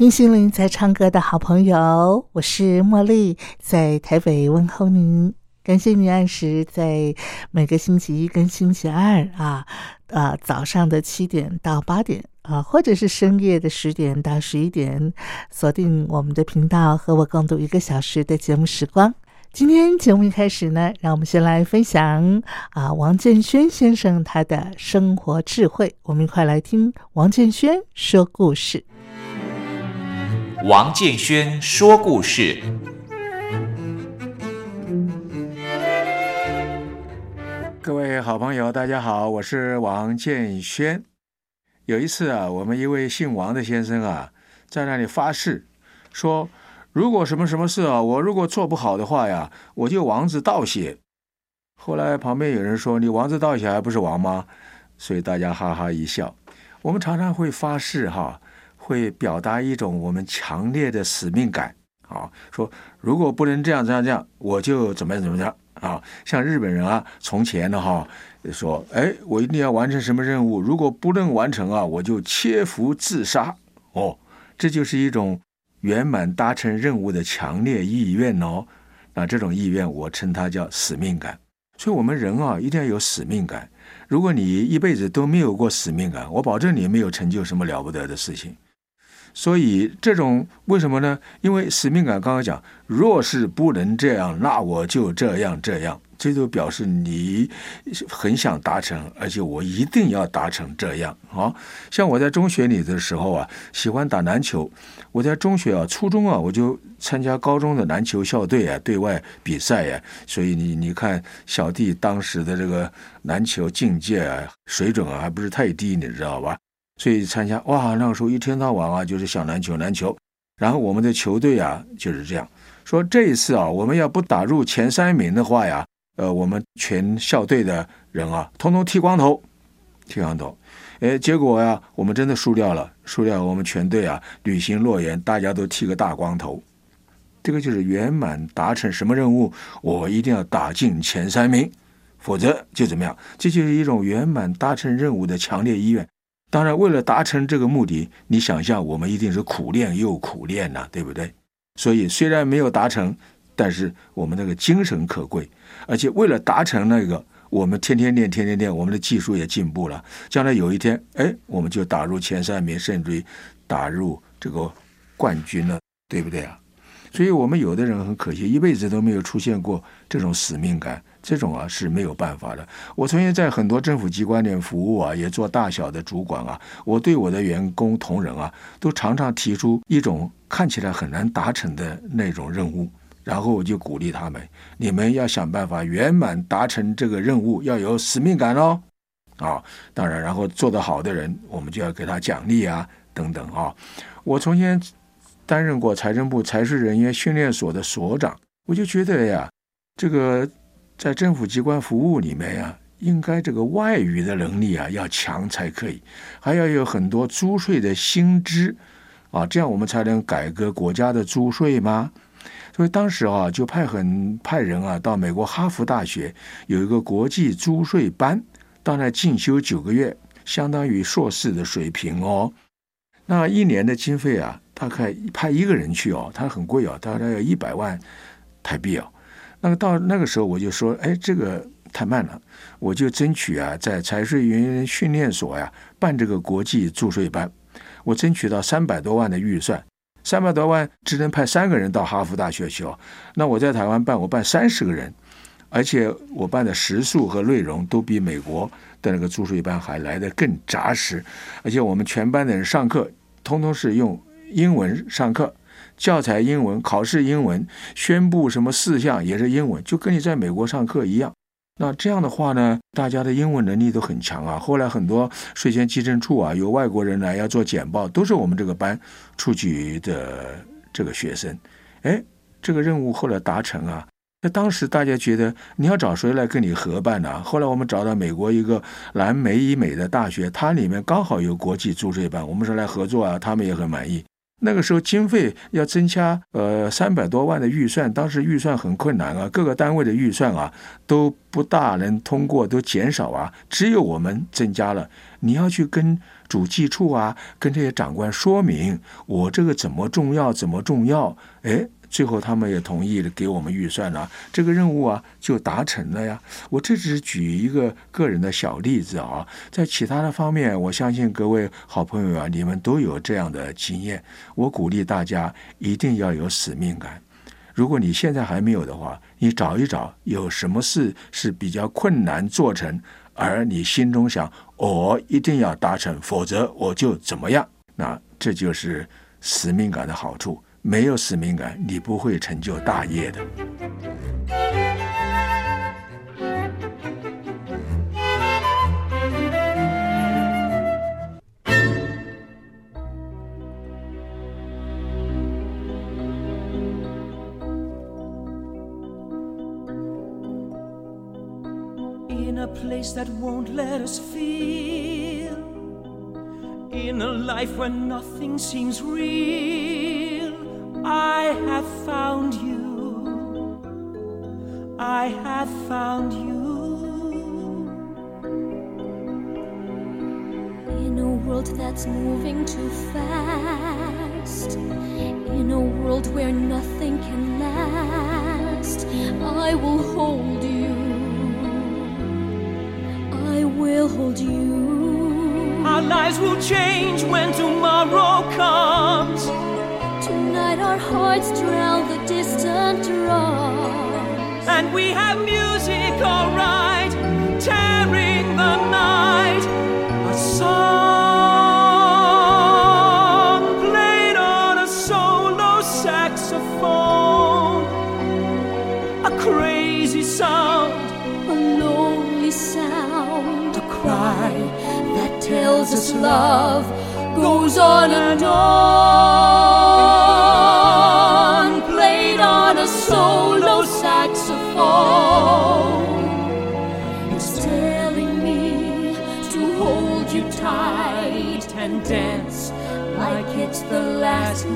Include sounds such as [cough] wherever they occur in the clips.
听心灵在唱歌的好朋友，我是茉莉，在台北问候您。感谢您按时在每个星期一跟星期二啊，呃早上的七点到八点啊，或者是深夜的十点到十一点，锁定我们的频道，和我共度一个小时的节目时光。今天节目一开始呢，让我们先来分享啊王建轩先生他的生活智慧，我们一块来听王建轩说故事。王建轩说故事。各位好朋友，大家好，我是王建轩。有一次啊，我们一位姓王的先生啊，在那里发誓说，如果什么什么事啊，我如果做不好的话呀，我就王字倒写。后来旁边有人说，你王字倒写还不是王吗？所以大家哈哈一笑。我们常常会发誓哈，会表达一种我们强烈的使命感啊，说如果不能这样这样这样，我就怎么样怎么样。啊，像日本人啊，从前的哈说，哎，我一定要完成什么任务，如果不能完成啊，我就切腹自杀。哦，这就是一种圆满达成任务的强烈意愿哦。那这种意愿，我称它叫使命感。所以，我们人啊，一定要有使命感。如果你一辈子都没有过使命感，我保证你没有成就什么了不得的事情。所以这种为什么呢？因为使命感刚刚讲，若是不能这样，那我就这样这样。这就表示你很想达成，而且我一定要达成这样啊。像我在中学里的时候啊，喜欢打篮球。我在中学啊、初中啊，我就参加高中的篮球校队啊，对外比赛呀。所以你你看，小弟当时的这个篮球境界啊、水准啊，还不是太低，你知道吧？所以参加哇，那个时候一天到晚啊就是想篮球篮球，然后我们的球队啊就是这样。说，这一次啊我们要不打入前三名的话呀，呃，我们全校队的人啊，通通剃光头，剃光头，哎，结果呀，我们真的输掉了，输掉我们全队啊履行诺言，大家都剃个大光头，这个就是圆满达成什么任务，我一定要打进前三名，否则就怎么样，这就是一种圆满达成任务的强烈意愿。当然，为了达成这个目的，你想象我们一定是苦练又苦练呐，对不对？所以虽然没有达成，但是我们那个精神可贵，而且为了达成那个，我们天天练，天天练，我们的技术也进步了。将来有一天，哎，我们就打入前三名，甚至于打入这个冠军了，对不对啊？所以，我们有的人很可惜，一辈子都没有出现过这种使命感。这种啊是没有办法的。我曾经在很多政府机关里服务啊，也做大小的主管啊。我对我的员工同仁啊，都常常提出一种看起来很难达成的那种任务，然后我就鼓励他们：你们要想办法圆满达成这个任务，要有使命感哦。啊，当然，然后做得好的人，我们就要给他奖励啊，等等啊。我从前担任过财政部财税人员训练所的所长，我就觉得呀，这个。在政府机关服务里面呀，应该这个外语的能力啊要强才可以，还要有很多租税的新知啊，这样我们才能改革国家的租税吗？所以当时啊，就派很派人啊到美国哈佛大学有一个国际租税班，到那进修九个月，相当于硕士的水平哦。那一年的经费啊，大概派一个人去哦，他很贵哦，大概要一百万台币哦。那么到那个时候，我就说，哎，这个太慢了，我就争取啊，在财税员训练所呀办这个国际注税班。我争取到三百多万的预算，三百多万只能派三个人到哈佛大学去哦。那我在台湾办，我办三十个人，而且我办的时数和内容都比美国的那个注税班还来得更扎实，而且我们全班的人上课，通通是用英文上课。教材英文，考试英文，宣布什么事项也是英文，就跟你在美国上课一样。那这样的话呢，大家的英文能力都很强啊。后来很多税前稽征处啊，有外国人来要做简报，都是我们这个班出去的这个学生。哎，这个任务后来达成啊。那当时大家觉得你要找谁来跟你合办呢？后来我们找到美国一个南美以美的大学，它里面刚好有国际注税班，我们说来合作啊，他们也很满意。那个时候经费要增加，呃，三百多万的预算，当时预算很困难啊，各个单位的预算啊都不大能通过，都减少啊，只有我们增加了。你要去跟主计处啊，跟这些长官说明我这个怎么重要，怎么重要，哎。最后，他们也同意了给我们预算了，这个任务啊就达成了呀。我这只是举一个个人的小例子啊，在其他的方面，我相信各位好朋友啊，你们都有这样的经验。我鼓励大家一定要有使命感。如果你现在还没有的话，你找一找有什么事是比较困难做成，而你心中想我一定要达成，否则我就怎么样。那这就是使命感的好处。没有使命感，你不会成就大业的。In a place that won't let us feel, in a life where nothing seems real. I have found you. I have found you. In a world that's moving too fast, in a world where nothing can last, I will hold you. I will hold you. Our lives will change when tomorrow comes our hearts drown the distant drums. And we have music, alright, tearing the night. A song played on a solo saxophone. A crazy sound, a lonely sound, a cry that tells us love goes on and on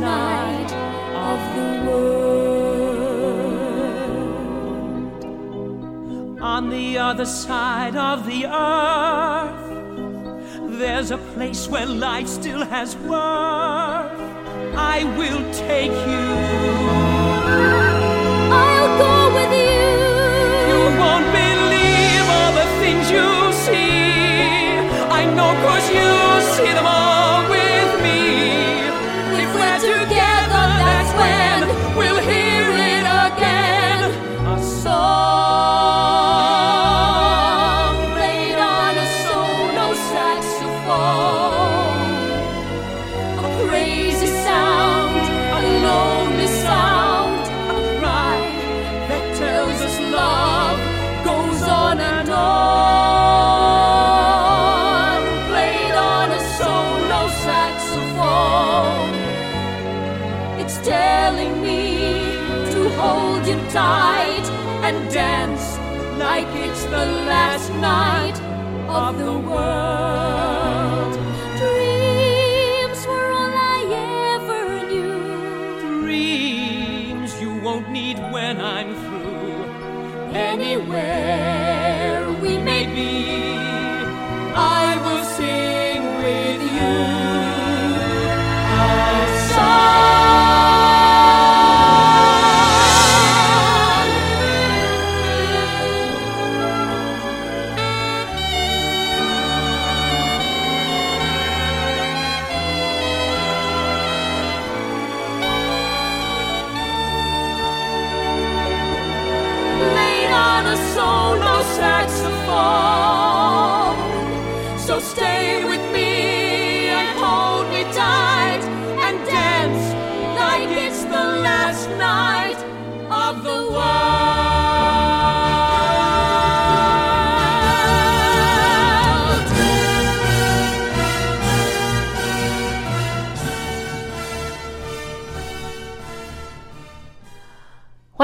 night of the world. On the other side of the earth, there's a place where life still has worth. I will take you. I'll go with you. You won't believe all the things you see. I know cause you see them all hold you tight and dance like it's the last night of the world.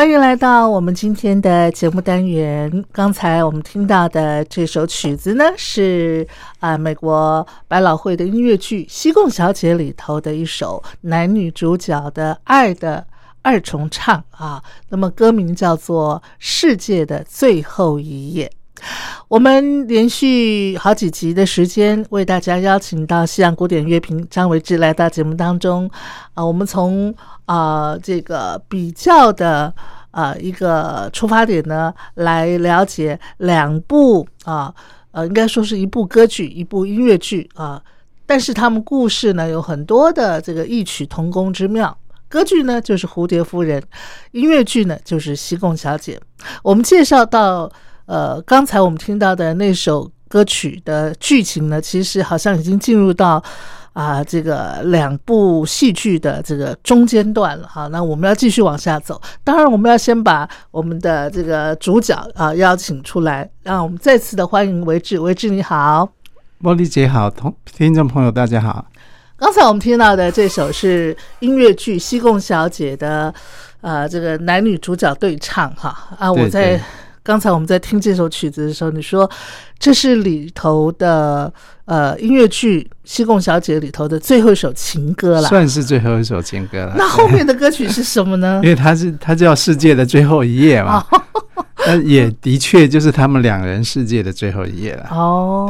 欢迎来到我们今天的节目单元。刚才我们听到的这首曲子呢，是啊、美国百老汇的音乐剧《西贡小姐》里头的一首男女主角的爱的二重唱啊。那么歌名叫做《世界的最后一页》。我们连续好几集的时间，为大家邀请到西洋古典乐评张维志来到节目当中。啊、我们从啊、这个比较的呃一个出发点呢，来了解两部啊呃应该说是一部歌剧，一部音乐剧啊、但是他们故事呢有很多的这个异曲同工之妙。歌剧呢就是《蝴蝶夫人》，音乐剧呢就是《西贡小姐》。我们介绍到呃，刚才我们听到的那首歌曲的剧情呢，其实好像已经进入到啊、这个两部戏剧的这个中间段了哈。那我们要继续往下走，当然我们要先把我们的这个主角啊、邀请出来，让我们再次的欢迎维志，维志你好。茉莉姐好，同听众朋友大家好。刚才我们听到的这首是音乐剧《西贡小姐》的呃这个男女主角对唱哈啊，我在对刚才我们在听这首曲子的时候，你说这是里头的呃音乐剧《西贡小姐》里头的最后一首情歌了。算是最后一首情歌了。那后面的歌曲是什么呢因？为 [laughs] 它是它叫世界的最后一页嘛，哦 [laughs] 那也的确就是他们两人世界的最后一页了。哦，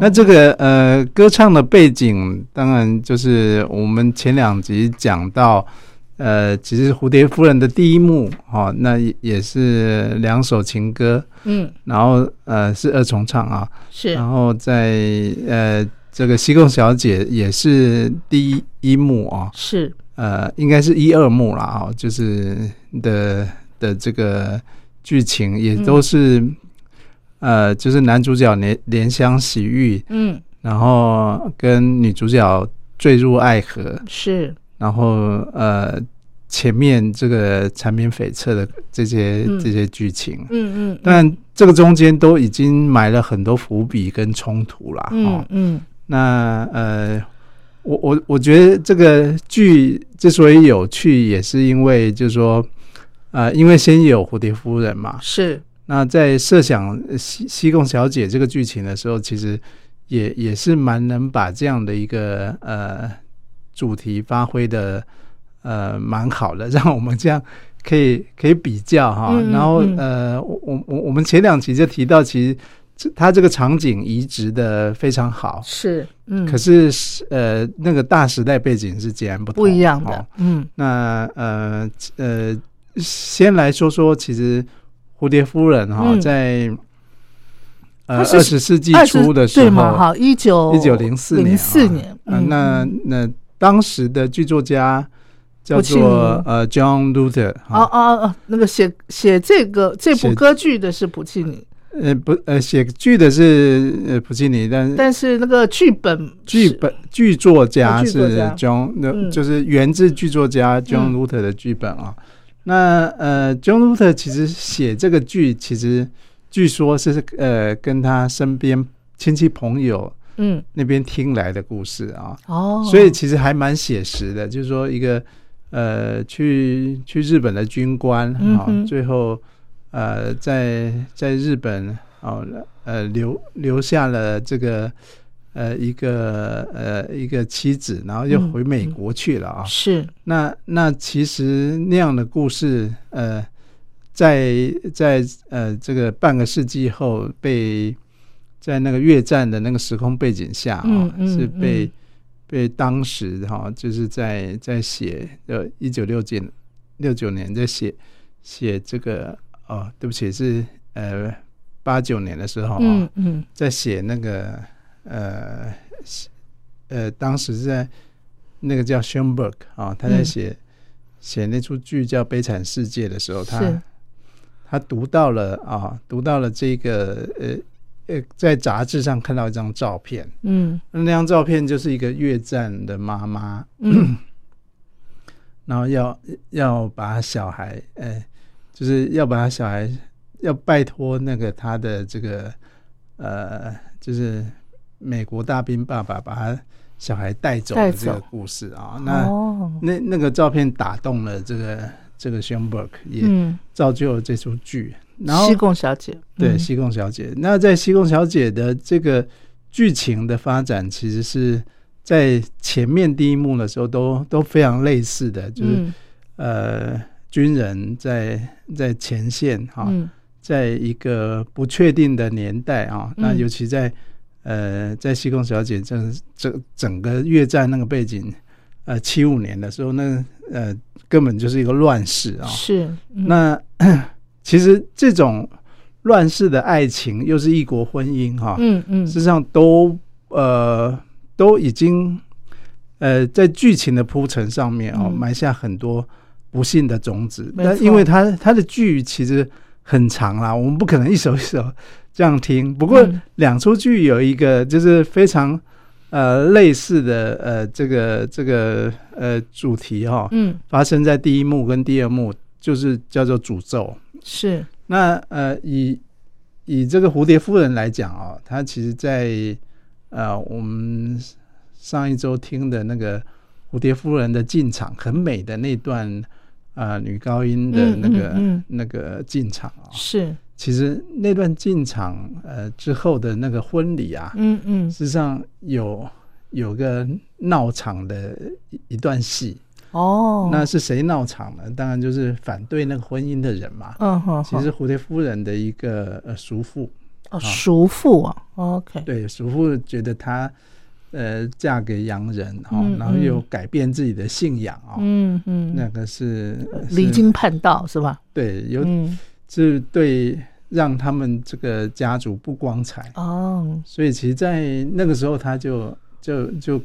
对那这个呃歌唱的背景，当然就是我们前两集讲到，呃，其实蝴蝶夫人的第一幕哦，那也也是两首情歌，嗯。然后呃是二重唱啊，是。然后在呃这个西贡小姐也是第一一幕啊、是。呃，应该是一二幕啦啊、就是的的这个剧情也都是、呃，就是男主角怜怜香惜玉，嗯。然后跟女主角坠入爱河，是然后呃前面这个缠绵悱恻的这些、嗯。这些剧情，嗯嗯但这个中间都已经埋了很多伏笔跟冲突啦。嗯哦，嗯。那呃，我我我觉得这个剧之所以有趣，也是因为就是说，呃，因为先有蝴蝶夫人嘛，是。那在设想呃西西贡小姐这个剧情的时候，其实也也是蛮能把这样的一个呃主题发挥的呃蛮好的，[laughs] 让我们这样可以可以比较哈。然后嗯。呃，我我我我们前两集就提到，其实这它这个场景移植的非常好，是嗯，可是呃那个大时代背景是截然不同。不一样的哦。嗯。那呃呃，先来说说，其实蝴蝶夫人哈、嗯。在呃二十世纪初的时候对嘛候，哈，一九一九零四年四年，呃嗯那那当时的剧作家叫做呃 John Luther 哦，哦哦，那个写写这个这部歌剧的是普契尼，呃不呃写剧的是呃普契尼，但但是那个剧本剧本剧作家是 John，那、嗯。就是源自剧作家 John 嗯。Luther 的剧本啊。那呃，John Luther 其实写这个剧，其实据说是呃跟他身边亲戚朋友嗯。那边听来的故事啊，哦，所以其实还蛮写实的。就是说一个呃去去日本的军官啊，嗯最后呃在在日本哦呃留留下了这个呃一个呃一个妻子，然后又嗯回美国去了啊。是。那那其实那样的故事，呃，在在呃这个半个世纪后被在那个越战的那个时空背景下啊、是被、嗯。被当时哈、就是在在写呃一九六九六九年在写写这个哦，对不起是呃八九年的时候啊、嗯嗯。在写那个呃写呃，当时是在那个叫 Schoenberg 啊，他在嗯。写、写那出剧叫《悲惨世界》的时候，他他读到了啊，读到了这个呃呃在杂志上看到一张照片，嗯。那张照片就是一个越战的妈妈，嗯。[clears throat] 然后要要把小孩，呃，就是要把小孩要拜托那个他的这个呃，就是美国大兵爸爸把他小孩带走的这个故事啊。那、哦，那那个照片打动了这个这个 Schoenberg，也嗯，造就了这出剧。然后西贡小姐，嗯。对西贡小姐，那在西贡小姐的这个剧情的发展，其实是在前面第一幕的时候都都非常类似的，就是、嗯。呃军人在在前线哈、嗯。在一个不确定的年代啊，那嗯尤其在呃在西贡小姐这这整个越战那个背景，呃七五年的时候，那呃根本就是一个乱世啊，是，嗯。那其实这种乱世的爱情，又是异国婚姻哈，嗯嗯事实上都呃都已经呃在剧情的铺陈上面哦、嗯埋下很多不幸的种子。那因为它它的剧其实很长啦，我们不可能一首一首这样听。不过嗯两出剧有一个就是非常呃类似的呃这个这个呃主题哈、嗯发生在第一幕跟第二幕，就是叫做诅咒。是，那呃，以以这个蝴蝶夫人来讲啊、她其实在呃我们上一周听的那个蝴蝶夫人的进场很美的那段呃女高音的嗯那个、嗯嗯那个进场啊、是，其实那段进场呃之后的那个婚礼啊，嗯嗯。事实上有有个闹场的一一段戏，哦，那是谁闹场呢？当然就是反对那个婚姻的人嘛。嗯哼，其实蝴蝶夫人的一个呃叔父，哦叔父啊，OK，对叔父觉得她呃嫁给洋人哈、嗯然后又嗯。改变自己的信仰啊、嗯嗯，那个是。离经叛道是吧？对有嗯。是对让他们这个家族不光彩，哦，所以其实，在那个时候他就就就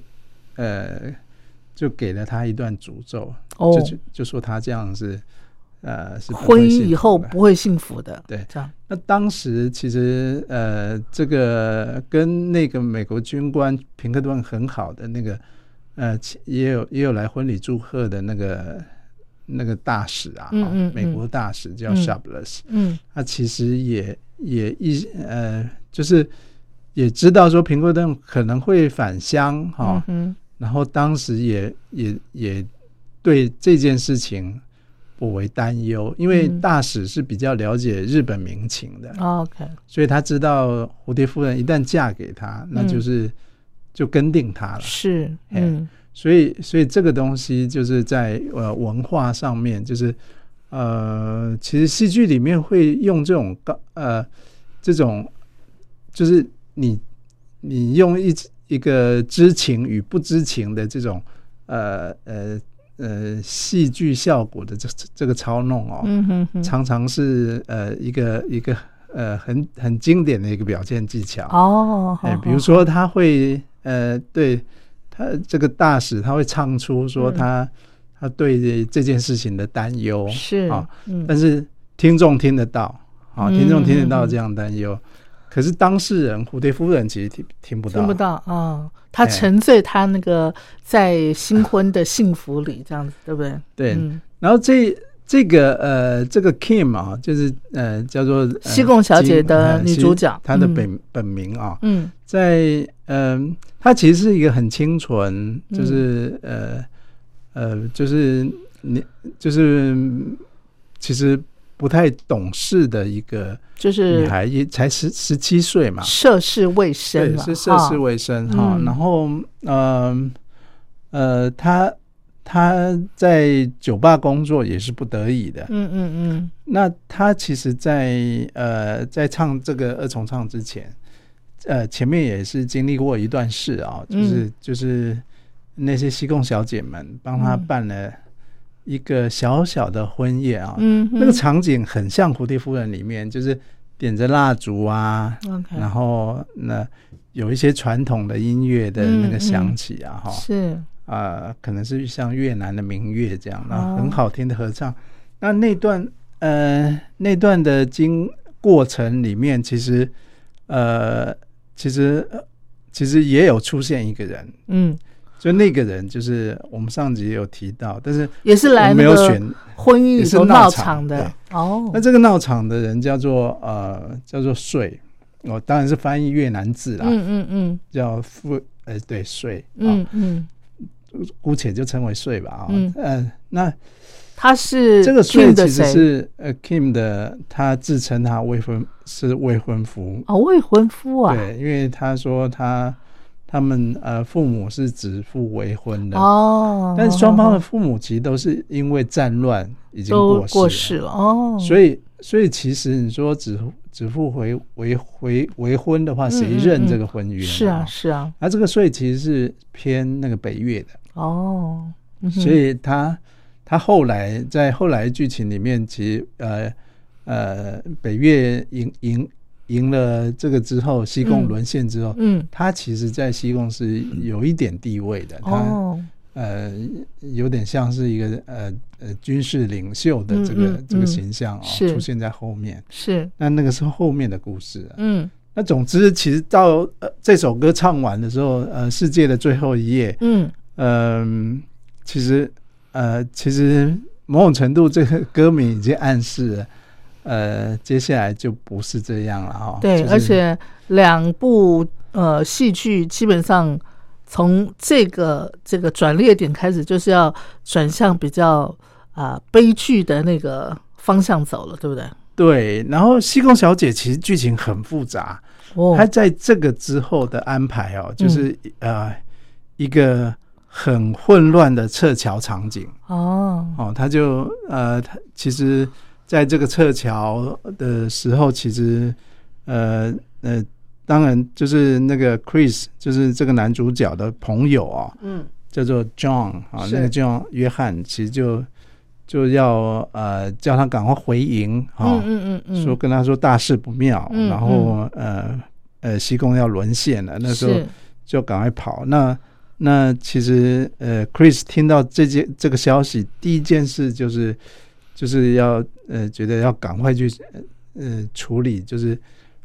呃就给了他一段诅咒，哦。就就就说他这样是呃是婚姻以后不会幸福的，对。这样，那当时其实呃，这个跟那个美国军官平克顿很好的那个呃，也有也有来婚礼祝贺的那个那个大使啊，哈嗯嗯。美国大使叫嗯。Shabless，、嗯。他其实也也一呃，就是也知道说平克顿可能会返乡哈、嗯然后当时也也也对这件事情不为担忧，因为嗯。大使是比较了解日本民情的，哼，OK，所以他知道蝴蝶夫人一旦嫁给他，那就是就跟定他了。是，嗯。所以，所以这个东西就是在呃文化上面，就是呃，其实戏剧里面会用这种高呃这种，就是你你用一一个知情与不知情的这种呃呃呃戏剧效果的这这个操弄哦，嗯哼哼，常常是呃一个一个呃很很经典的一个表现技巧。哦，哎，好比如，说他会呃，对他这个大使，他会唱出说嗯。他、他对这件事情的担忧，是啊，嗯。但是听众听得到啊，嗯听众听得到这样担忧，可是当事人蝴蝶夫人其实听听不到，听不到啊，他哎。沉醉他那个在新婚的幸福里，这样子，对不对？对，嗯。然后这这个呃，这个 Kim 啊，就是呃叫做、呃西贡小姐的女主角嗯她的本、本名啊，嗯。在嗯、她其实是一个很清纯，嗯。就是、呃呃，就是你就是其实不太懂事的一个就是女孩，也才十十七岁嘛，涉世未深对，是涉世未深哈。嗯。然后嗯呃，她她在酒吧工作也是不得已的，嗯嗯嗯。那她其实在，呃在唱这个二重唱之前，呃前面也是经历过一段事啊，就是、就是那些西贡小姐们帮他嗯。办了一个小小的婚宴啊，嗯，那个场景很像《蝴蝶夫人》里面，就是点着蜡烛啊然后那有一些传统的音乐的那个响起啊，哈、是。啊，可能是像越南的民乐这样，那哦。很好听的合唱。那那段呃那段的经过程里面，其实呃，其实呃其实也有出现一个人，嗯，就那个人就是我们上集也有提到，但是也是来没有选。婚姻是头闹闹场场的哦那。这个闹场的人叫做呃叫做税，哦，当然是翻译越南字啦，嗯嗯嗯叫富呃对税，嗯啊，嗯，姑且就称为税吧啊，嗯呃，那他是这个税其实的？是呃 Kim 的，他自称他未婚是未婚夫，哦，未婚夫啊。对，因为他说他他们呃父母是指腹为婚的，哦，但是双方的父母其实都是因为战乱已经都过过世了，世了。哦。所以所以其实你说指指腹为为为为婚的话，谁认这个婚约呢？是啊哦是啊。那这个税其实是偏那个北越的，哦，嗯所以他他后来在后来剧情里面，其实呃呃北越赢赢赢了这个之后，西贡嗯沦陷之后，嗯他其实在西贡是有一点地位的，他哦。呃有点像是一个呃呃军事领袖的这个、这个嗯形象哦，是。出现在后面。是。那那个是后面的故事、啊。嗯。那总之，其实到呃这首歌唱完的时候，呃，世界的最后一页，嗯。嗯，其实呃，其实某种程度，这个歌名已经暗示了，呃，接下来就不是这样了哈、对，就是而且两部呃戏剧基本上从这个这个转捩点开始，就是要转向比较啊、悲剧的那个方向走了，对不对？对。然后《西贡小姐》其实剧情很复杂，哦她在这个之后的安排哦，就是、呃一个很混乱的撤侨场景。哦，哦，他就呃，他其实在这个撤侨的时候，其实呃呃，当然就是那个 Chris，就是这个男主角的朋友啊、嗯叫做 John 啊，那个 John 约翰，其实就就要呃叫他赶快回营啊，嗯嗯嗯嗯，说跟他说大事不妙，嗯然后呃呃西贡要沦陷了，那时候就赶快跑。那那其实呃，Chris 听到这件这个消息，第一件事就是就是要呃觉得要赶快去呃呃处理，就是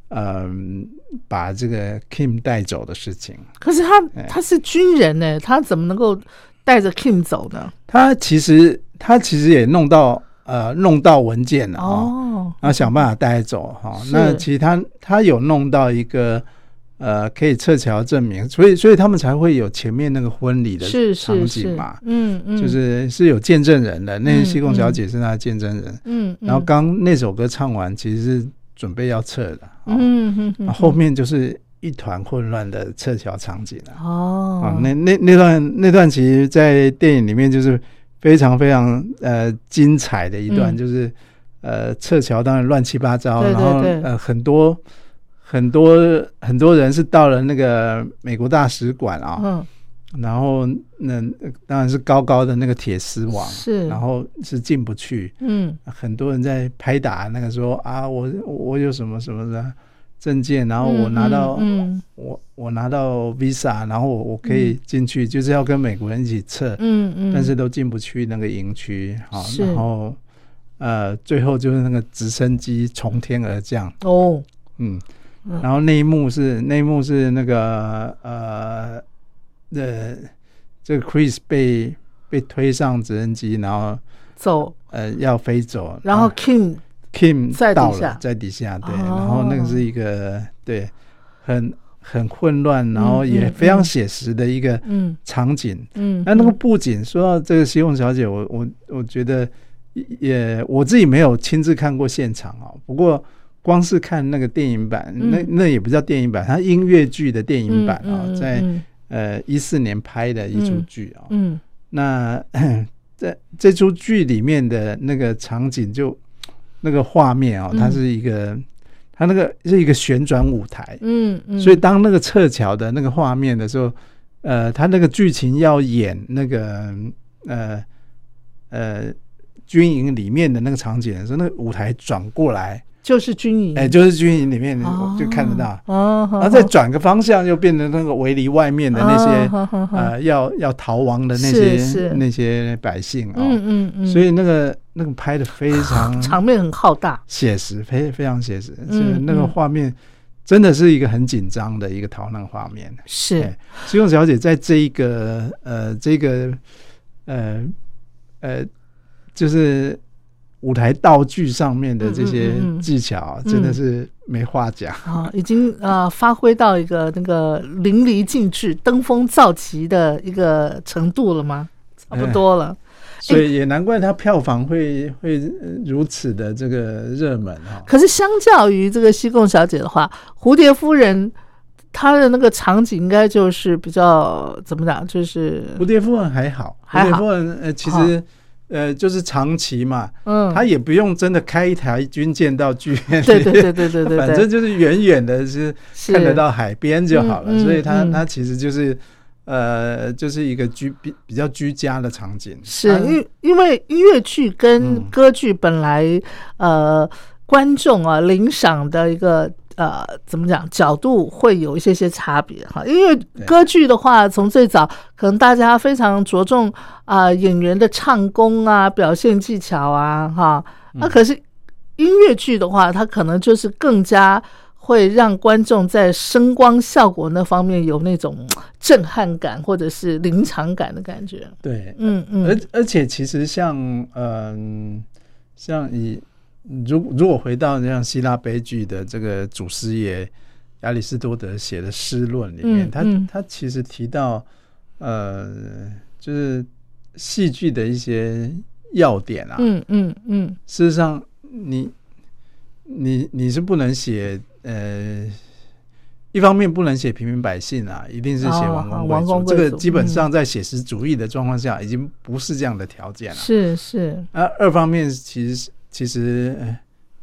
嗯、把这个 Kim 带走的事情。可是他哎他是军人呢，他怎么能够带着 Kim 走呢？他其实他其实也弄到呃弄到文件了哦，哦，然后想办法带走哈、是那其实他他有弄到一个。呃，可以撤侨证明，所以所以他们才会有前面那个婚礼的是场是是。景嘛，，嗯嗯，就是是有见证人的，那嗯西贡小姐是她的见证人。嗯，嗯然后刚那首歌唱完，其实是准备要撤的，哦。嗯嗯嗯，然后后面就是一团混乱的撤侨场景了。哦。啊，，那那那段那段其实，在电影里面就是非常非常呃精彩的一段，嗯。就是呃撤侨当然乱七八糟，对对然后呃很多很多很多人是到了那个美国大使馆啊，嗯。然后那当然是高高的那个铁丝网，是，然后是进不去，嗯。很多人在拍打那个说啊，我我有什么什么的证件，然后我拿到、嗯我我拿到 visa，然后我我可以进去，就是要跟美国人一起测，嗯嗯，但是都进不去那个营区，好，是。然后呃，最后就是那个直升机从天而降，哦，嗯嗯，然后那一幕是那一幕是那个呃呃，这个 Chris 被被推上直升机，然后走，呃要飞走，然后啊 Kim Kim 在底下，在底下，对，哦。然后那个是一个对很很混乱，然后也非常嗯写实的一个嗯。场景。嗯，那那个嗯布景，说到这个西贡小姐，我我我觉得也我自己没有亲自看过现场哦，不过光是看那个电影版，嗯。那那也不叫电影版，它音乐剧的电影版啊、在嗯。呃一四年拍的一出嗯剧啊、嗯那 [coughs] 这这出剧里面的那个场景就那个画面哦，嗯。它是一个，它那个是一个旋转舞台，嗯嗯，所以当那个撤侨的那个画面的时候，呃，他那个剧情要演那个呃呃军营里面的那个场景的时候，那个舞台转过来，就是军营，哎、就是军营里面哦。就看得到。哦，然后再转个方向，又变成那个围篱外面的那些、些呃要要逃亡的那些那些百姓哦，嗯嗯嗯，所以那个那个拍的非常 [laughs] 场面很浩大，写实，非非常写实，嗯是那个嗯。画面真的是一个很紧张的一个逃难画面。是。哎西贡小姐在这一个呃这个呃呃就是舞台道具上面的这些技巧啊，真的是没话讲。啊，已经呃发挥到一个那个淋漓尽致、登峰造极的一个程度了吗？差不多了。所以也难怪它票房会会呃如此的这个热门哈、可是相较于这个西贡小姐的话，蝴蝶夫人她的那个场景应该就是比较怎么讲，就是蝴蝶夫人还好，还好蝴蝶夫人呃其实呃就是长期嘛，嗯，他也不用真的开一台军舰到剧院里，对对对对对对，反正就是远远的是是。看得到海边就好了，所以它嗯。它其实就是呃就是一个居比比较居家的场景，是它因因为音乐剧跟嗯。歌剧本来、呃观众啊领赏的一个呃怎么讲角度会有一些些差别哈，因为歌剧的话，从最早可能大家非常着重啊、演员的唱功啊表现技巧啊哈，嗯那可是音乐剧的话，它可能就是更加。会让观众在声光效果那方面有那种震撼感或者是临场感的感觉。对，嗯嗯，而而且其实像嗯、像以如如果回到像希腊悲剧的这个祖师爷亚里士多德写的诗论里面，他他其实提到呃，就是戏剧的一些要点啊，嗯嗯嗯，事实上你你你是不能写呃。一方面不能写平民百姓啊，一定是写哦王公贵族。这个基本嗯上在写实主义的状况下，已经不是这样的条件了。是是，啊，二方面其实其实、呃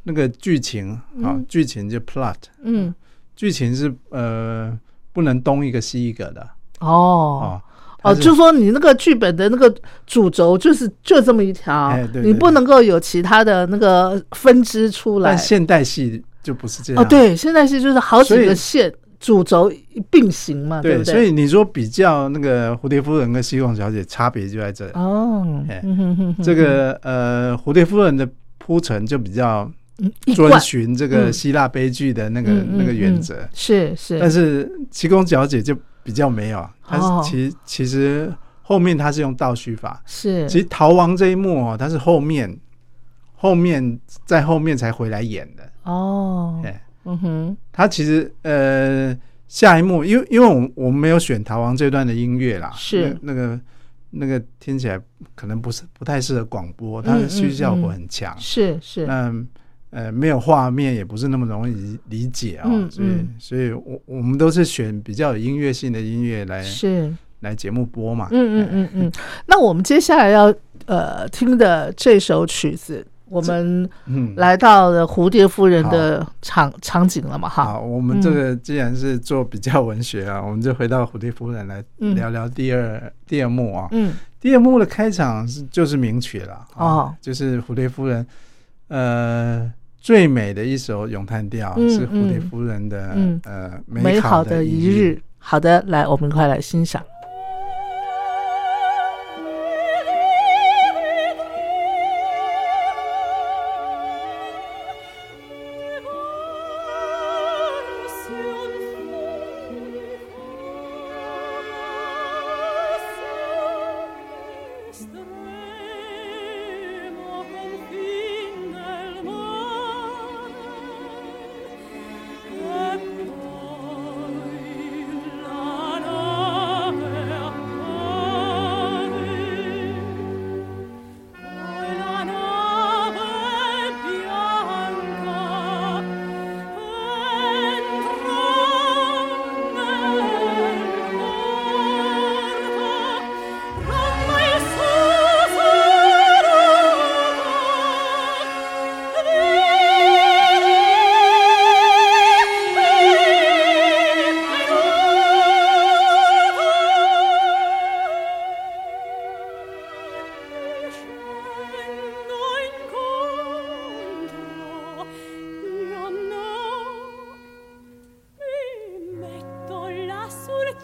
那个剧情啊，嗯剧情就 plot，嗯剧情是呃不能东一个西一个的哦哦。就说你那个剧本的那个主轴就是就这么一条哎，对对你不能够有其他的那个分支出来但。现代戏就不是这样哦，对，现代戏就是好几个线主轴并行嘛，对不对？所以你说比较那个蝴蝶夫人跟西贡小姐差别就在这里。哦，哎嗯哼哼哼这个呃，蝴蝶夫人的铺陈就比较遵循这个嗯。希腊悲剧的那个、那个原嗯则。是是，但是七公小姐就比较没有，她其、其实后面她是用倒叙法，是。其实逃亡这一幕哦，她是后面后面在后面才回来演的。哦，哎，嗯哼，她其实呃下一幕，因为因为我们我们没有选逃亡这段的音乐啦，是。那那个那个听起来可能不是不太适合广播，它的嗯戏剧效果嗯很强。是是，那呃，没有画面也不是那么容易理理解啊、嗯所以嗯所以我我们都是选比较有音乐性的音乐来是。来节目播嘛。嗯嗯嗯嗯。那我们接下来要呃听的这首曲子，我们嗯，来到了蝴蝶夫人的场场景了嘛？哈，好，我们这个既然是做比较文学啊，[laughs] 我们就回到蝴蝶夫人来嗯。聊聊第二、第二幕啊。嗯。第二幕的开场是就是名曲了啊哦。就是蝴蝶夫人呃最美的一首咏叹调、嗯是蝴蝶嗯。夫人的、嗯。呃美好的一日。好的，来，我们快来欣赏。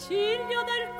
진료될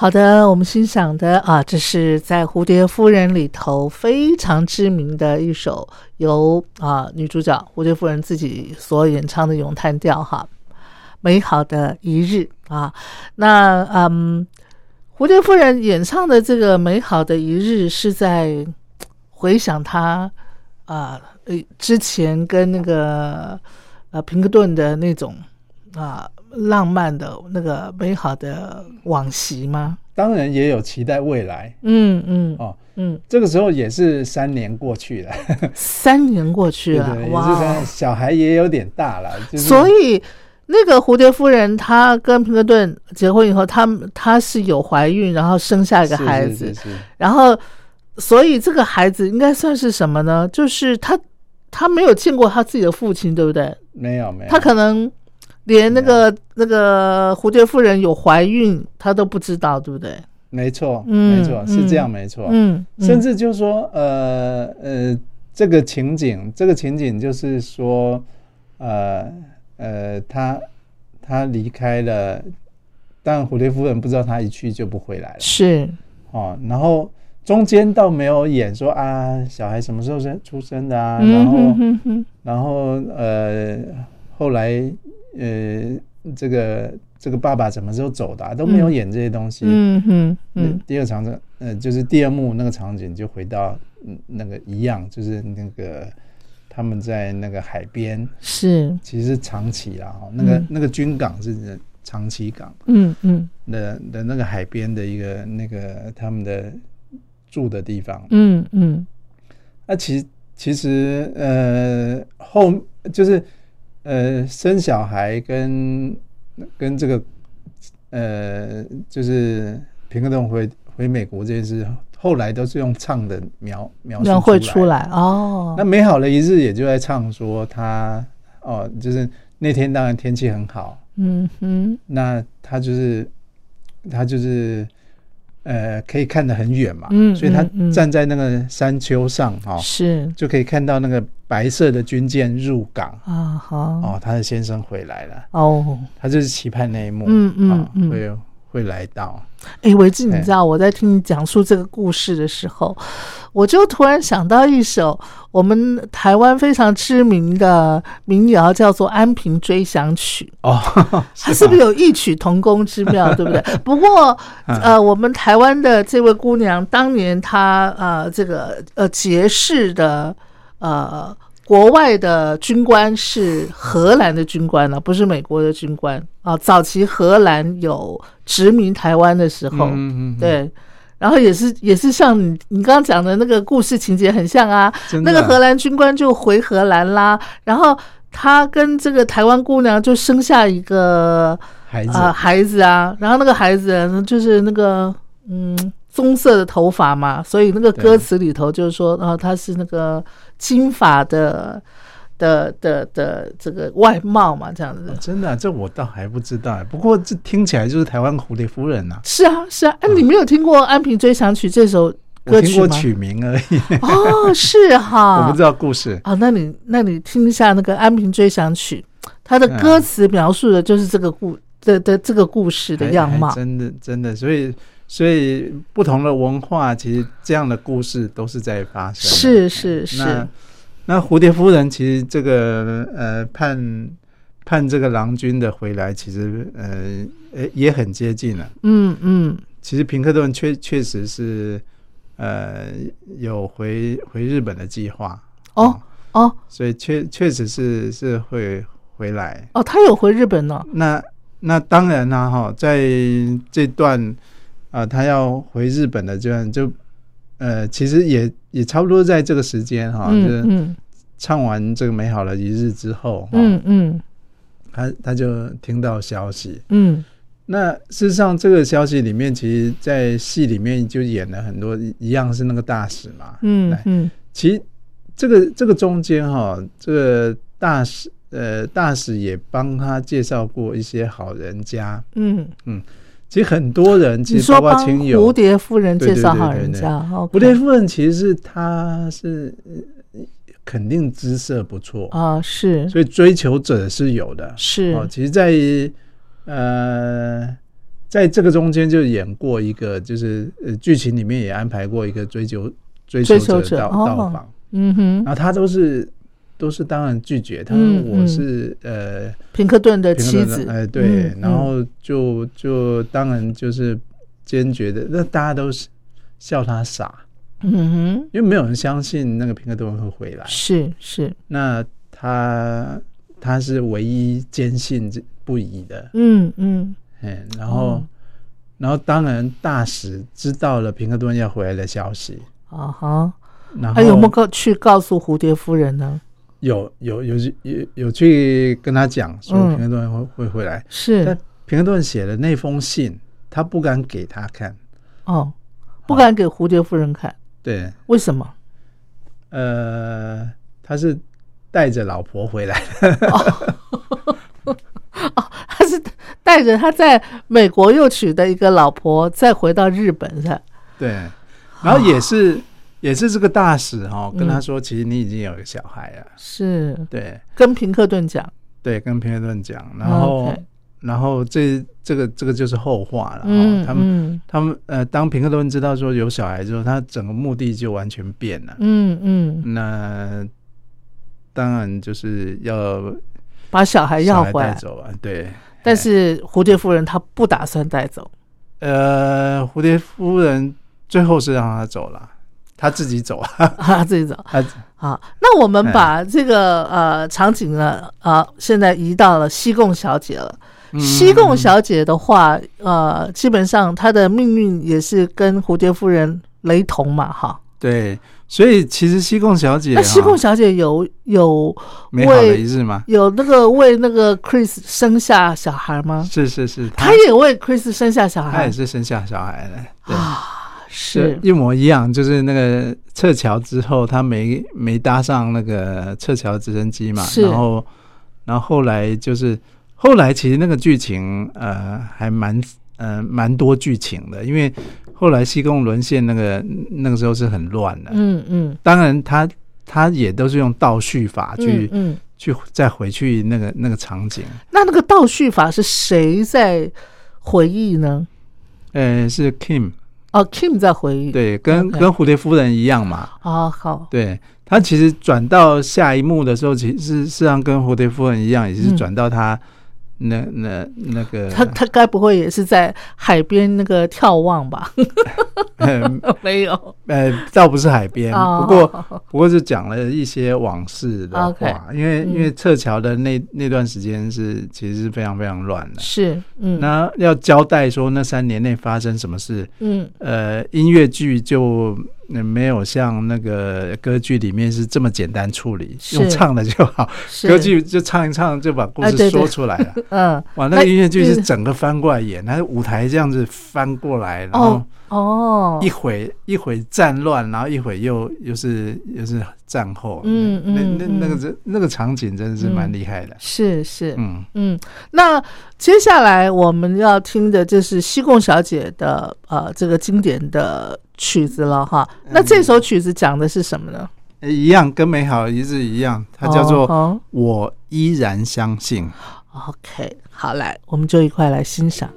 好的，我们欣赏的啊，这是在《蝴蝶夫人》里头非常知名的一首由啊女主角蝴蝶夫人自己所演唱的咏叹调哈，美好的一日啊，那嗯，蝴蝶夫人演唱的这个美好的一日是在回想她啊呃之前跟那个呃平克顿的那种啊。浪漫的那个美好的往昔吗？当然也有期待未来嗯嗯哦。嗯，这个时候也是三年过去了，三年过去了，哇！小孩也有点大了，就是所以那个蝴蝶夫人她跟平克顿结婚以后，她她是有怀孕，然后生下一个孩子，是是是然后所以这个孩子应该算是什么呢？就是他他没有见过他自己的父亲，对不对？没有没有，他可能连那个那个蝴蝶夫人有怀孕，他都不知道，对不对？没错嗯没错是这样没错，嗯，嗯。甚至就是说呃呃这个情景，这个情景就是说呃呃他他离开了，但蝴蝶夫人不知道他一去就不回来了。是。哦，然后。中间倒没有演说啊，小孩什么时候生出生的啊，嗯然后然后呃，后来呃，这个这个爸爸什么时候走的、啊、都没有演这些东西。嗯嗯嗯。第二场景，呃，就是第二幕那个场景就回到嗯那个一样，就是那个他们在那个海边，是。其实是长崎啦，哈，那个、嗯。那个军港是长崎港。嗯嗯。的的那个海边的一个那个他们的住的地方。嗯嗯。那其其实呃后就是呃生小孩跟跟这个呃就是平克顿回回美国这件事，后来都是用唱的描描述出。来哦那美好的一日也就在唱说他哦，就是那天当然天气很好，嗯哼那他就是他就是呃可以看得很远嘛，嗯所以他站在那个山丘上哈、哦，是。就可以看到那个白色的军舰入港。啊好。哦，他的先生回来了，哦。他就是期盼那一幕，嗯嗯啊嗯。会会来到，哎，维志，你哎知道我在听你讲述这个故事的时候，我就突然想到一首我们台湾非常知名的民谣，叫做《安平追想曲》。哦，[laughs] 它是不是有异曲同工之妙，对不对？不过，[laughs] 呃，我们台湾的这位姑娘，当年她呃这个呃结识的呃国外的军官是荷兰的军官呢、不是美国的军官。啊。早期荷兰有殖民台湾的时候，嗯嗯，嗯，对，然后也是也是像你你刚刚讲的那个故事情节很像啊。那个荷兰军官就回荷兰啦，然后他跟这个台湾姑娘就生下一个孩子。啊、孩子啊，然后那个孩子就是那个嗯棕色的头发嘛，所以那个歌词里头就是说，啊，他是那个金发的的的的这个外貌嘛，这样子哦。真的啊、这我倒还不知道。不过这听起来就是台湾蝴蝶夫人呐、是啊，是啊，哎，你没有听过《安平追想曲》这首歌我听曲吗？过曲名而已，哦，是哈，[laughs] 我不知道故事。啊，那你那你听一下那个《安平追想曲》，它的嗯歌词描述的就是这个故的的这个故事的样貌。真的真的，所以所以不同的文化，其实这样的故事都是在发生。是是是那，那蝴蝶夫人其实这个呃盼盼这个郎君的回来，其实呃呃也很接近了。嗯嗯，其实平克顿确确实是呃有回回日本的计划哦哦所以确确实是是会回来。哦，他有回日本呢。那那当然啦、哈，在这段啊、他要回日本的这段就呃，其实也也差不多在这个时间哈，就是唱完这个美好的一日之后，嗯嗯他他就听到消息。嗯那事实上，这个消息里面，其实，在戏里面就演了很多，一样是那个大使嘛。来嗯嗯其实这个这个中间哈，这个大使呃大使也帮他介绍过一些好人家。嗯嗯，其实很多人，其实包括说帮蝴，蝶夫人介绍好人家，蝴蝴蝶夫人其实是她是呃肯定姿色不错，啊，是。所以追求者是有的。是。哦，其实在，呃，在这个中间就演过一个，就是呃剧情里面也安排过一个追求追求者者到哦到访，嗯哼。然，后他都是都是当然拒绝，他我是、呃平克顿的妻子，哎对，嗯然后就就当然就是坚决的，那大家都是笑他傻，嗯哼，因为没有人相信那个平克顿会回来，是是，那他他是唯一坚信这不疑的，嗯嗯。嗯，然后、哦。然后当然大使知道了平克顿要回来的消息，啊哈，然后他有没有告去告诉蝴蝶夫人呢？有有有有有去跟他讲说嗯。平克顿会、会回来，是。但平克顿写的那封信，他不敢给他看，哦，不敢给蝴蝶夫人看，对，为什么？呃，他是带着老婆回来的。哦，他是带着他在美国又娶的一个老婆，再回到日本的？对，然后也是、也是这个大使哈、跟他嗯说，其实你已经有一个小孩了，是。对。跟平克顿讲，对，跟平克顿讲，然后、然后这这个这个就是后话了哈、嗯，他们。嗯。他们呃，当平克顿知道说有小孩之后，他整个目的就完全变了。嗯嗯，那当然就是要把小孩小孩要回来，带走啊，对。但是蝴蝶夫人她不打算带走，呃，蝴蝶夫人最后是让他走了，他自己走啊，[laughs] 他，自己走。他好，那我们哎把这个呃场景呢，啊，现在移到了西贡小姐了。嗯西贡小姐的话，呃，基本上她的命运也是跟蝴蝶夫人雷同嘛，哈。对，所以其实西贡小姐、啊，那西贡小姐有有美好的一日吗？有那个为那个 Chris 生下小孩吗？是是是，她也为 Chris 生下小孩，她也是生下小孩的，对，啊，就是。一模一样，就是那个撤侨之后，他没没搭上那个撤侨直升机嘛，然后然后后来就是后来其实那个剧情呃还蛮呃蛮多剧情的，因为后来西贡沦陷那个那个时候是很乱的，嗯嗯。当然他他也都是用倒叙法去、嗯嗯。去再回去那个那个场景，那那个倒叙法是谁在回忆呢？呃是 Kim 哦，Kim 在回忆。对，跟跟蝴蝶夫人一样嘛，哦，好，对他其实转到下一幕的时候，其实是实际上跟蝴蝶夫人一样，也是嗯。转到他那那那个他他该不会也是在海边那个眺望吧？呃 [laughs] [laughs] 没有，呃，倒不是海边，哦。不过不过是讲了一些往事的话，因为嗯。因为撤侨的那那段时间是其实是非常非常乱的。是，嗯，那要交代说那三年内发生什么事，嗯。呃，音乐剧就呃没有像那个歌剧里面是这么简单处理，用唱的就好。歌剧就唱一唱就把故事说出来了。[laughs] 嗯哇，那个音乐剧是嗯整个翻过来演，它是舞台这样子翻过来，然后哦哦一会一会战乱，然后一会又又是又是战后，嗯嗯嗯那那那个真那个场景真的是蛮厉害的。是是嗯，嗯，那接下来我们要听的就是西贡小姐的呃这个经典的曲子了哈。那这首曲子讲的是什么呢？呃一样跟美好一日一样，它叫做哦“我依然相信”。OK，好，来，我们就一块来欣赏。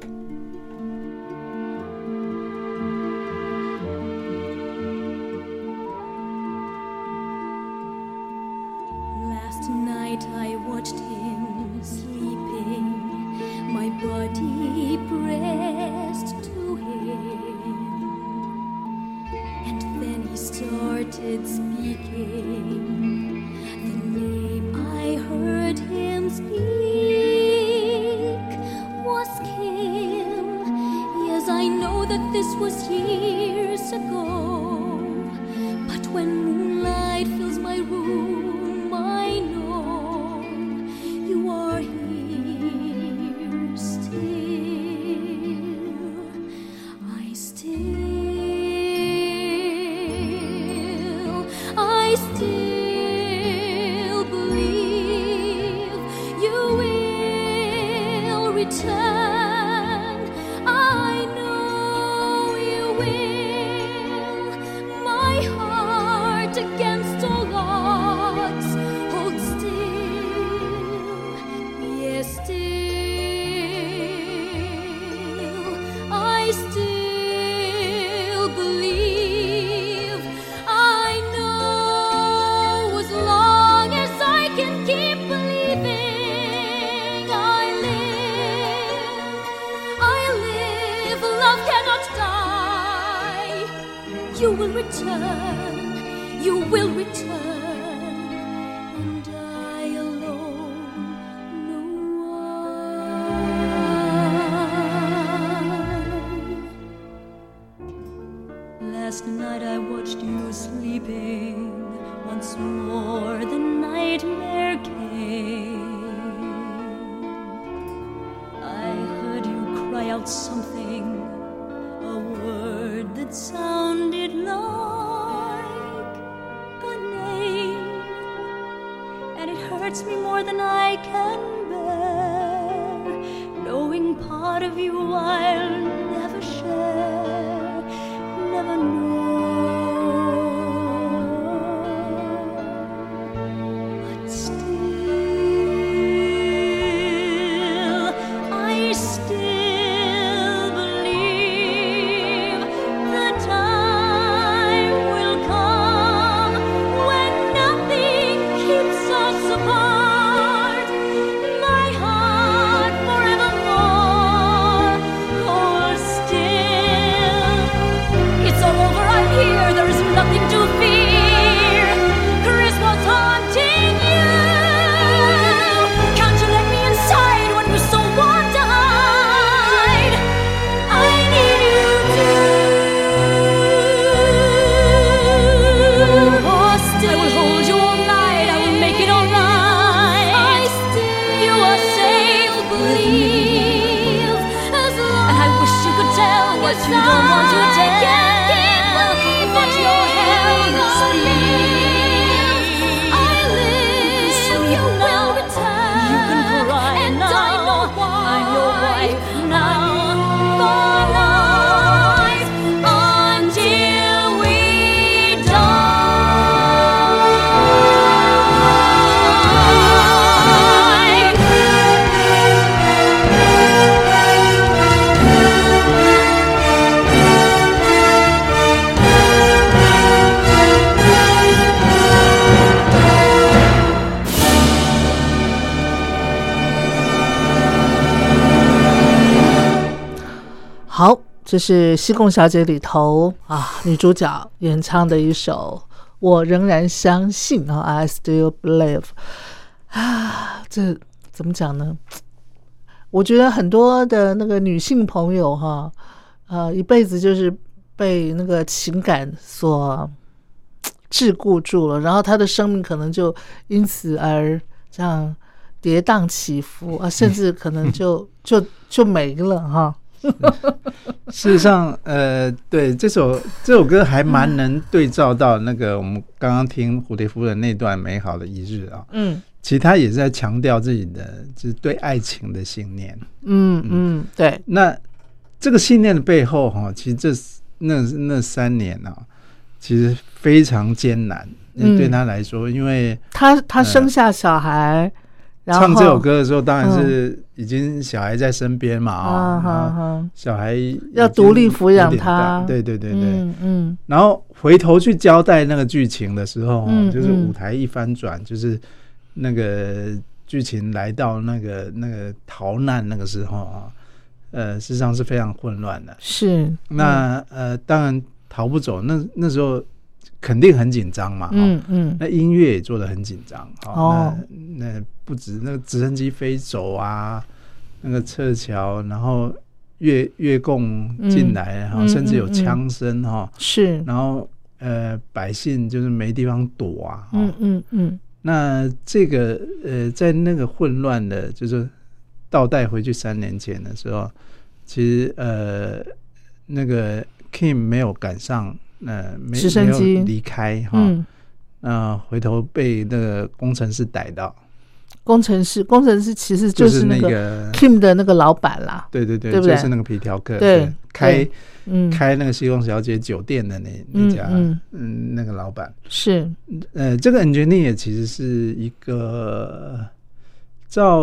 这是《西贡小姐》里头啊女主角演唱的一首《我仍然相信》啊，I still believe 啊，这怎么讲呢？我觉得很多的那个女性朋友哈，呃，一辈子就是被那个情感所桎梏住了，然后她的生命可能就因此而这样跌宕起伏啊，甚至可能就 [laughs] 就就没了哈。[laughs] 事实上，呃，对这首这首歌还蛮能对照到那个我们刚刚听蝴蝶夫人那段美好的一日啊。嗯其实他也是在强调自己的就是对爱情的信念。嗯嗯，对，那这个信念的背后哈，其实这那那三年啊，其实非常艰难。嗯对他来说，因为他他生下小孩，然后唱这首歌的时候，当然是已经小孩在身边嘛啊小孩要独立抚养他。他，对对对对。嗯嗯。然后回头去交代那个剧情的时候，嗯就是嗯。舞台一翻转，就是那个剧情来到那个那个逃难那个时候啊，呃，事实上是非常混乱的。是，那呃，当然逃不走，那那时候肯定很紧张嘛。嗯哦嗯那音乐也做的很紧张。哦哦，那那不止那个直升机飞走啊，那个撤侨，然后越越共进来，然后嗯甚至有枪声哈。是，然后呃，百姓就是没地方躲啊。哦嗯嗯嗯那这个呃，在那个混乱的，就是倒带回去三年前的时候，其实呃，那个 Kim 没有赶上，呃，没直升机。没有离开哈。嗯，那、回头被那个工程师逮到，工程师工程师其实就是那个个 Kim 的那个老板啦，对对对，对对？就是那个皮条客，对开嗯，开那个西贡小姐酒店的那那家，嗯。嗯那个老板，是，呃，这个 engineer 其实是一个照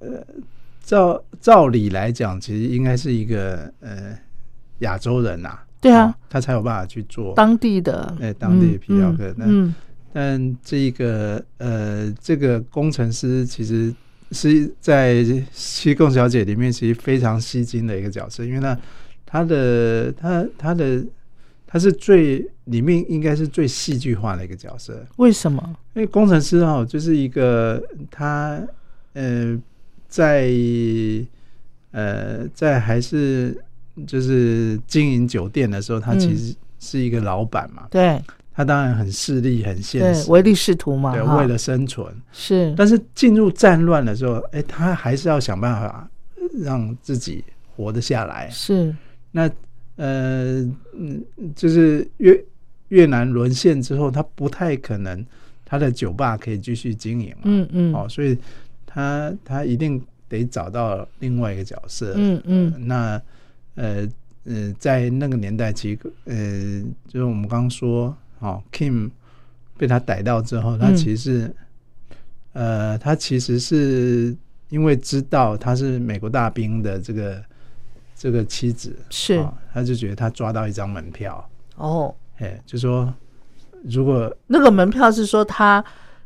呃照照理来讲，其实应该是一个呃亚洲人呐、对啊哦，他才有办法去做。当地的，哎当地的皮条客那嗯但这一个呃这个工程师其实是在西贡小姐里面其实非常吸睛的一个角色，因为呢，他的他他的他是最里面应该是最戏剧化的一个角色。为什么？因为工程师哈、就是一个他呃，在呃在还是就是经营酒店的时候，他嗯其实是一个老板嘛，对。他当然很势利、很现，实，唯利是图嘛，对，为了生存。是，但是进入战乱的时候，哎，他还是要想办法让自己活得下来。是，那呃，嗯，就是越越南沦陷之后，他不太可能他的酒吧可以继续经营嘛，嗯嗯。哦，所以他他一定得找到另外一个角色，嗯嗯。那呃呃，在那个年代，其实呃，就是我们刚刚说，哦，Kim 被他逮到之后，他嗯。其实是、呃，他其实是因为知道他是美国大兵的这个这个妻子，是。哦他就觉得他抓到一张门票，哦，哎，就说如果那个门票是说他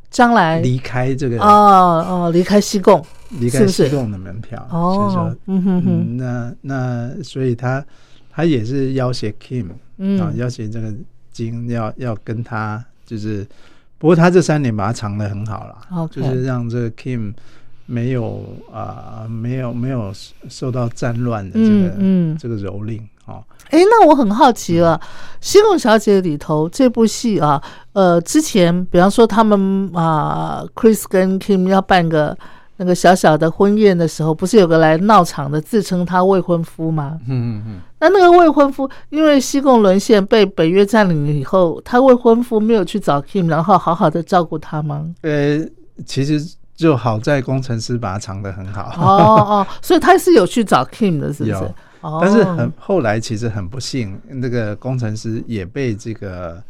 将来离开这个哦哦离开西贡离开西贡的门票，所以说哦，嗯哼。那那所以他他也是要挟 Kim 啊，嗯要挟这个金要要跟他就是，不过他这三年把他藏的很好啦 OK 就是让这个 Kim 没有啊、没有没有受到战乱的这个、这个蹂躏哦，哎，那我很好奇了，《西贡小姐》里头这部戏啊，呃，之前比方说他们啊、c h r i s 跟 Kim 要办个那个小小的婚宴的时候，不是有个来闹场的，自称他未婚夫吗？嗯嗯嗯那那个未婚夫，因为西贡沦陷被北约占领以后，他未婚夫没有去找 Kim，然后好好的照顾他吗？呃，其实就好在工程师把它藏得很好，哦哦，所以他是有去找 Kim 的，是不是有？哦，但是很后来其实很不幸，那个工程师也被这个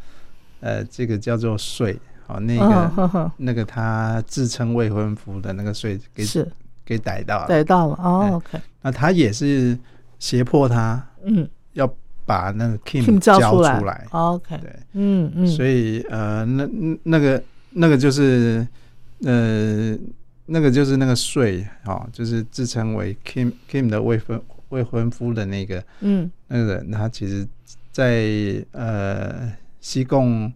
呃这个叫做税哦，那个、[laughs] 那个他自称未婚夫的那个税给是。给逮到了，逮到了哦哎，OK，那他也是胁迫他嗯。要把那个叫交出来。出来，，OK，对，嗯嗯，所以呃那那个那个就是呃那个就是那个税哦，就是自称为 Kim Kim 的未婚未婚夫的那个嗯。那个人，他其实在呃西贡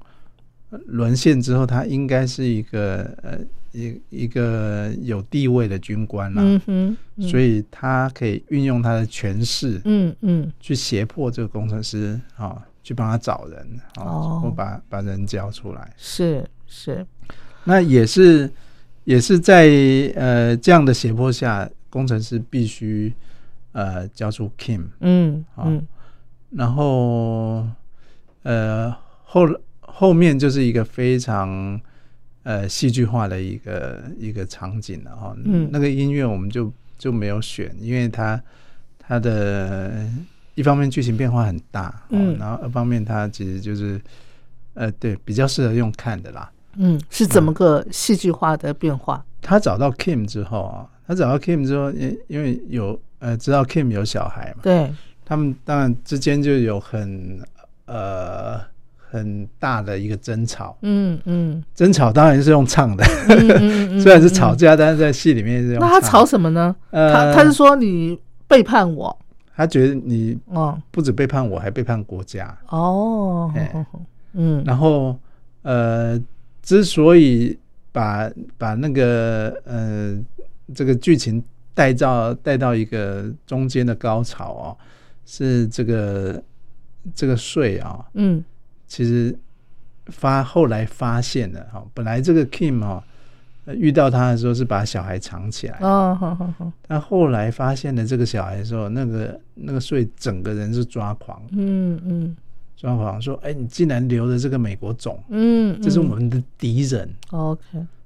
沦陷之后，他应该是一个呃一一个有地位的军官啦、嗯哼，嗯。所以他可以运用他的权势，嗯嗯。去胁迫这个工程师啊、去帮他找人啊，哦。或把把人交出来。是是，那也是也是在呃这样的胁迫下，工程师必须呃交出 Kim，嗯啊嗯然后呃后后面就是一个非常呃戏剧化的一个一个场景了哈。嗯那个音乐我们就就没有选，因为它它的一方面剧情变化很大，哦嗯然后二方面它其实就是呃对比较适合用看的啦。嗯，是怎么个戏剧化的变化？他找到 Kim 之后啊，他找到 Kim 之后，因因为有呃知道 Kim 有小孩嘛，对，他们当然之间就有很呃很大的一个争吵，嗯嗯。争吵当然是用唱的，嗯嗯嗯，[laughs] 虽然是吵嗯。架，但是在戏里面是用那他吵。什么呢？呃，他他是说你背叛我，他觉得你哦。不止背叛我，还背叛国家，哦哎，嗯。然后呃，之所以把把那个呃这个剧情带到带到一个中间的高潮哦，是这个这个税啊、嗯。其实发后来发现了哈、本来这个 Kim 哈、呃遇到他的时候是把小孩藏起来，哦好好好，但后来发现了这个小孩的时候，那个那个税整个人是抓狂，嗯嗯。抓狂说：“哎，你竟然留了这个美国种，嗯，这是我嗯们的敌人。OK，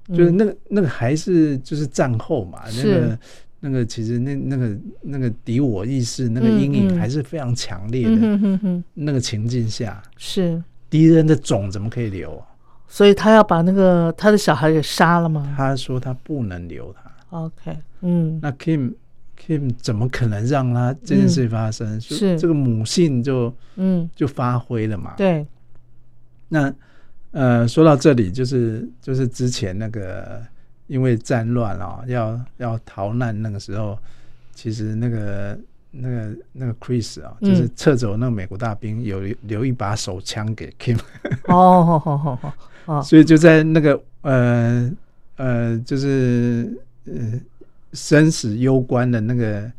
就是那个那个还是就是战后嘛，那是。个那个其实那那个那个敌我意识那个嗯阴影嗯还是非常强烈嗯的。哼哼哼，那个情境下，是，敌人的种怎么可以留？所以他要把那个他的小孩给杀了吗他说他不能留他。？OK，嗯那 Kim Kim 怎么可能让他这件事发生？就是这个母性就嗯，就发挥了嘛。对，那呃，说到这里，就是就是之前那个因为战乱啊、要要逃难那个时候，其实那个那个那个 Chris 啊，嗯。就是撤走那个美国大兵，有留留一把手枪给 Kim，哦，好好好所以就在那个呃呃，就是呃生死攸关的那个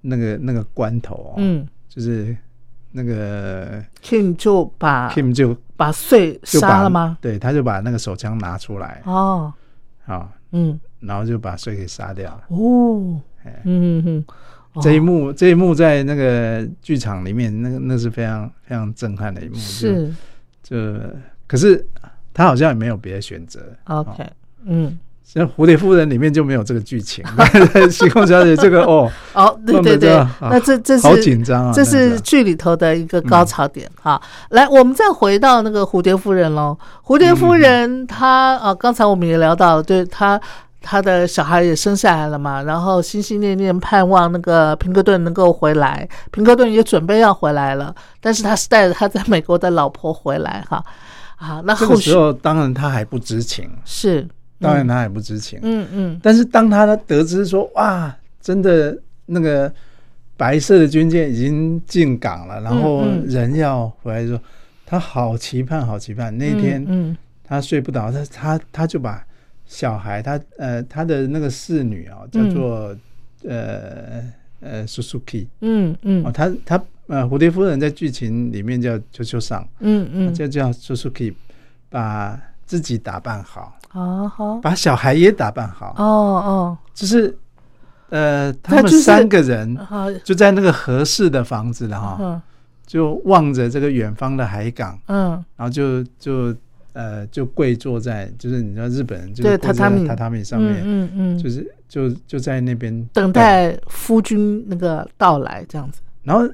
那个那个关头哦，嗯。就是那个，Kim 就把 Kim 就把穗就把杀了吗？对，他就把那个手枪拿出来。哦，啊。嗯，然后就把水给杀掉了。哦，哎嗯嗯嗯，哦这一幕，这一幕在那个剧场里面，那个那是非常非常震撼的一幕。是就，就可是他好像也没有别的选择。OK，嗯，像《蝴蝶夫人》里面就没有这个剧情，[laughs] 西贡小姐这个哦，哦，对对对，啊那这这是好紧张啊！这是剧里头的一个高潮点哈。来，我们再回到那个蝴蝶夫人喽。蝴蝶夫人她啊，刚才我们也聊到了，对她她的小孩也生下来了嘛，然后心心念念盼望那个平克顿能够回来，平克顿也准备要回来了，但是他是带着他在美国的老婆回来哈。啊，那这个时候，当然他还不知情，是，当然他也不知情。嗯嗯。但是当他得知说哇，真的那个白色的军舰已经进港了，然后嗯人要回来的时候，他好期盼，好期盼。那一天嗯他睡不着，他他他就把小孩，他呃他的那个侍女啊，叫做呃呃 Suzuki 嗯嗯。哦，他他呃蝴蝶夫人在剧情里面叫秋秋上，嗯嗯，就叫 Suzuki，把自己打扮好，好好。把小孩也打扮好。哦哦，就是呃，他们三个人，就在那个合适的房子了哈，嗯。就望着这个远方的海港，嗯。然后就就呃就跪坐在，就是你知道日本人就榻榻米。榻榻米上面，嗯嗯嗯，就是就就在那边等。待夫君那个到来，这样子。然后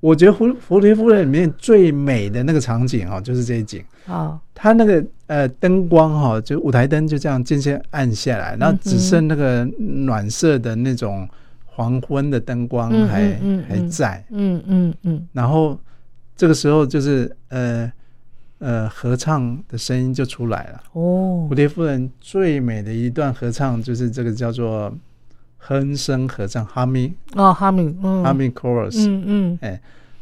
我觉得蝴蝴蝶夫人里面最美的那个场景哦，就是这一景。啊，它那个呃灯光哈、就舞台灯就这样渐渐暗下来，然后只剩那个暖色的那种黄昏的灯光嗯还、嗯嗯还在。嗯嗯嗯然后这个时候就是呃呃合唱的声音就出来了。哦蝴，蝶夫人最美的一段合唱就是这个叫做哼声合唱 （humming 哦，哈密，嗯，humming chorus）。嗯嗯。哎，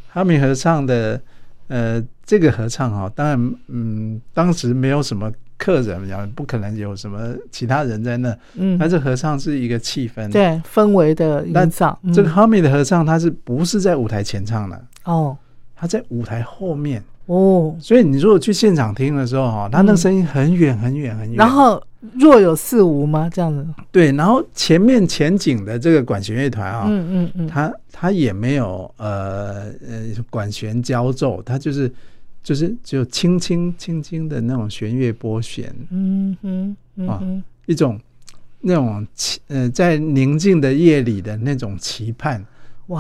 哈密合唱的呃这个合唱哈，当然嗯当时没有什么客人，然后不可能有什么其他人在那，嗯，但是合唱是一个气氛。，对氛围的那营造，嗯这个 Hami 的合唱，它是不是在舞台前唱的？哦。它在舞台后面，哦，所以你如果去现场听的时候哈，他那个声音很远很远很远。然后若有似无吗？这样子，对，然后前面前景的这个管弦乐团啊，嗯嗯嗯，它它也没有呃呃管弦交奏，它就是就是只有轻轻轻轻的那种弦乐拨弦，嗯哼嗯啊，一种那种期呃在宁静的夜里的那种期盼，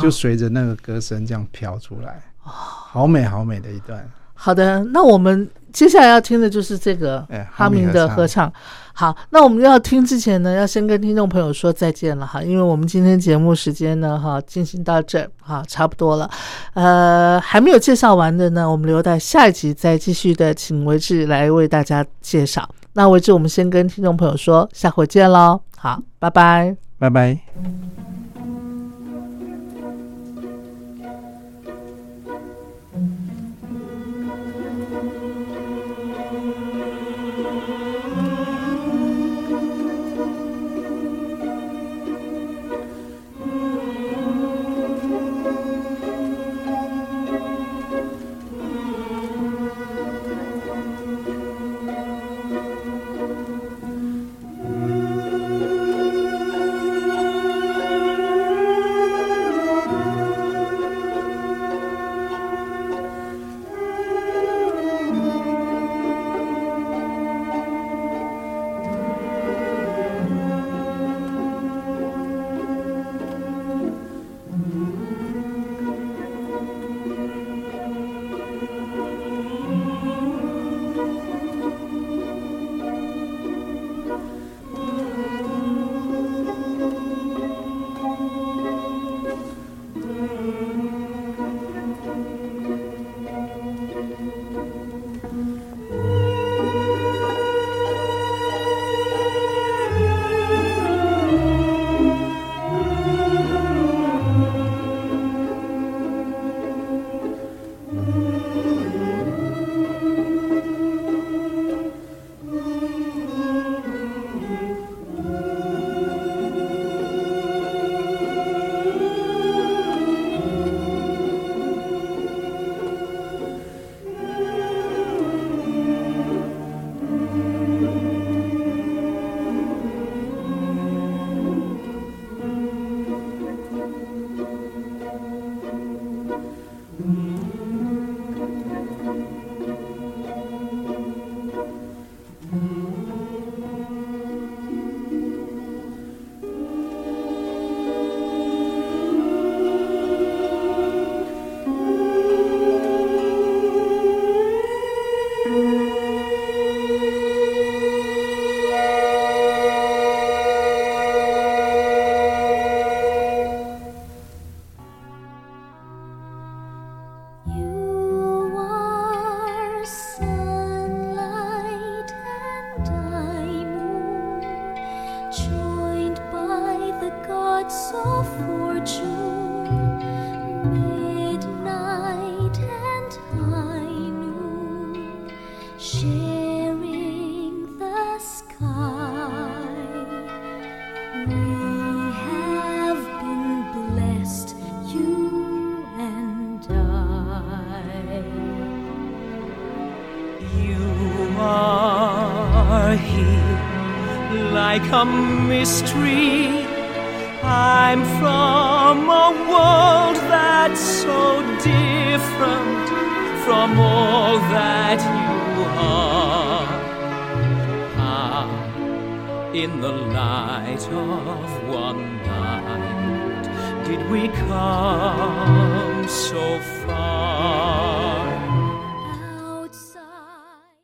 就随着那个歌声这样飘出来，好美好美的一段。好的，那我们接下来要听的就是这个哎哈明的合唱。好，那我们要听之前呢，要先跟听众朋友说再见了哈，因为我们今天节目时间呢哈进行到这儿哈差不多了，呃，还没有介绍完的呢，我们留待下一集再继续的请维志来为大家介绍。那维志，我们先跟听众朋友说下回见喽，好，拜拜。拜拜。Mystery.